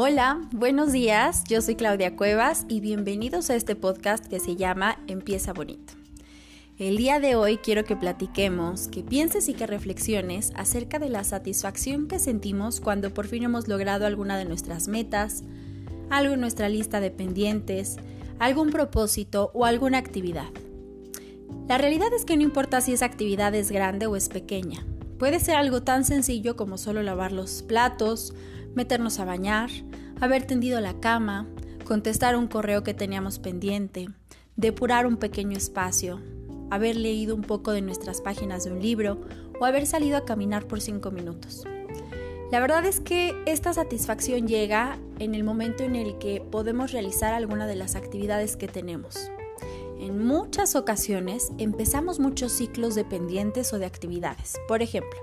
Hola, buenos días, yo soy Claudia Cuevas y bienvenidos a este podcast que se llama Empieza Bonito. El día de hoy quiero que platiquemos, que pienses y que reflexiones acerca de la satisfacción que sentimos cuando por fin hemos logrado alguna de nuestras metas, algo en nuestra lista de pendientes, algún propósito o alguna actividad. La realidad es que no importa si esa actividad es grande o es pequeña. Puede ser algo tan sencillo como solo lavar los platos, meternos a bañar, haber tendido la cama, contestar un correo que teníamos pendiente, depurar un pequeño espacio, haber leído un poco de nuestras páginas de un libro o haber salido a caminar por cinco minutos. La verdad es que esta satisfacción llega en el momento en el que podemos realizar alguna de las actividades que tenemos. En muchas ocasiones empezamos muchos ciclos de pendientes o de actividades. Por ejemplo,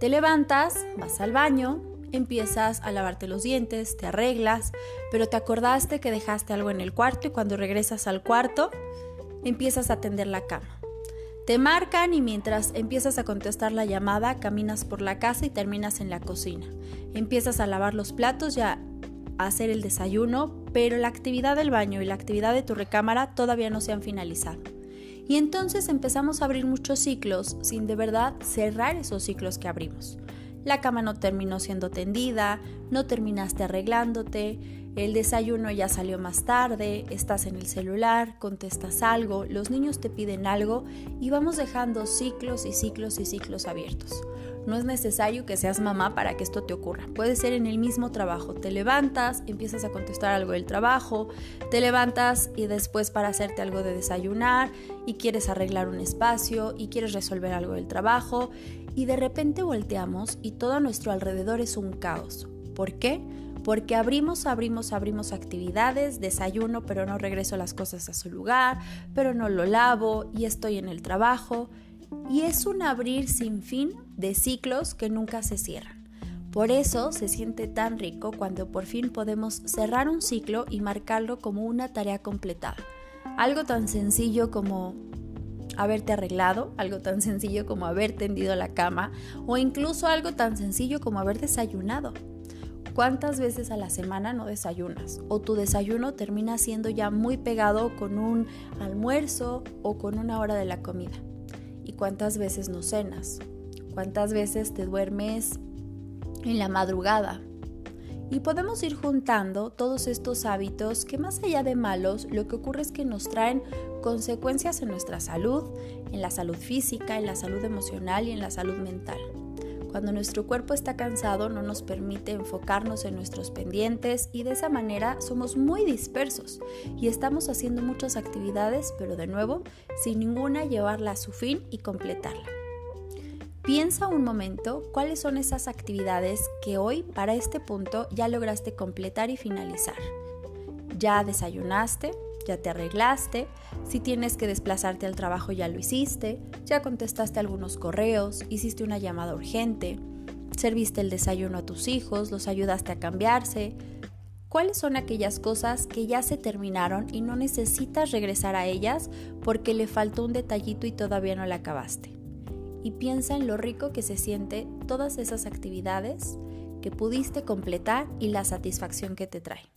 te levantas, vas al baño, empiezas a lavarte los dientes, te arreglas, pero te acordaste que dejaste algo en el cuarto y cuando regresas al cuarto empiezas a tender la cama. Te marcan y mientras empiezas a contestar la llamada, caminas por la casa y terminas en la cocina. Empiezas a lavar los platos y a hacer el desayuno, pero la actividad del baño y la actividad de tu recámara todavía no se han finalizado. Y entonces empezamos a abrir muchos ciclos sin de verdad cerrar esos ciclos que abrimos. La cama no terminó siendo tendida, no terminaste arreglándote, el desayuno ya salió más tarde, estás en el celular, contestas algo, los niños te piden algo y vamos dejando ciclos y ciclos y ciclos abiertos. No es necesario que seas mamá para que esto te ocurra. Puede ser en el mismo trabajo. Te levantas, empiezas a contestar algo del trabajo, te levantas y después para hacerte algo de desayunar y quieres arreglar un espacio y quieres resolver algo del trabajo y de repente volteamos y todo a nuestro alrededor es un caos. ¿Por qué? Porque abrimos, abrimos, abrimos actividades, desayuno, pero no regreso las cosas a su lugar, pero no lo lavo y estoy en el trabajo. Y es un abrir sin fin de ciclos que nunca se cierran. Por eso se siente tan rico cuando por fin podemos cerrar un ciclo y marcarlo como una tarea completada. Algo tan sencillo como haberte arreglado, algo tan sencillo como haber tendido la cama o incluso algo tan sencillo como haber desayunado. ¿Cuántas veces a la semana no desayunas? O tu desayuno termina siendo ya muy pegado con un almuerzo o con una hora de la comida. ¿Y cuántas veces no cenas? ¿Cuántas veces te duermes en la madrugada? Y podemos ir juntando todos estos hábitos que más allá de malos, lo que ocurre es que nos traen consecuencias en nuestra salud, en la salud física, en la salud emocional y en la salud mental. Cuando nuestro cuerpo está cansado no nos permite enfocarnos en nuestros pendientes y de esa manera somos muy dispersos y estamos haciendo muchas actividades, pero de nuevo, sin ninguna llevarla a su fin y completarla. Piensa un momento cuáles son esas actividades que hoy para este punto ya lograste completar y finalizar. Ya desayunaste, ya te arreglaste, si tienes que desplazarte al trabajo ya lo hiciste, ya contestaste algunos correos, hiciste una llamada urgente, serviste el desayuno a tus hijos, los ayudaste a cambiarse. ¿Cuáles son aquellas cosas que ya se terminaron y no necesitas regresar a ellas porque le faltó un detallito y todavía no la acabaste? y piensa en lo rico que se siente todas esas actividades que pudiste completar y la satisfacción que te trae.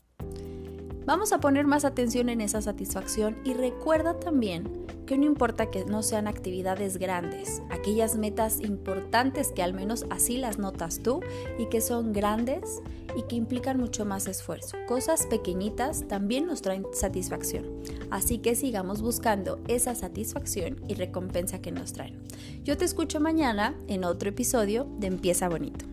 Vamos a poner más atención en esa satisfacción y recuerda también que no importa que no sean actividades grandes, aquellas metas importantes que al menos así las notas tú y que son grandes y que implican mucho más esfuerzo. Cosas pequeñitas también nos traen satisfacción, así que sigamos buscando esa satisfacción y recompensa que nos traen. Yo te escucho mañana en otro episodio de Empieza Bonito.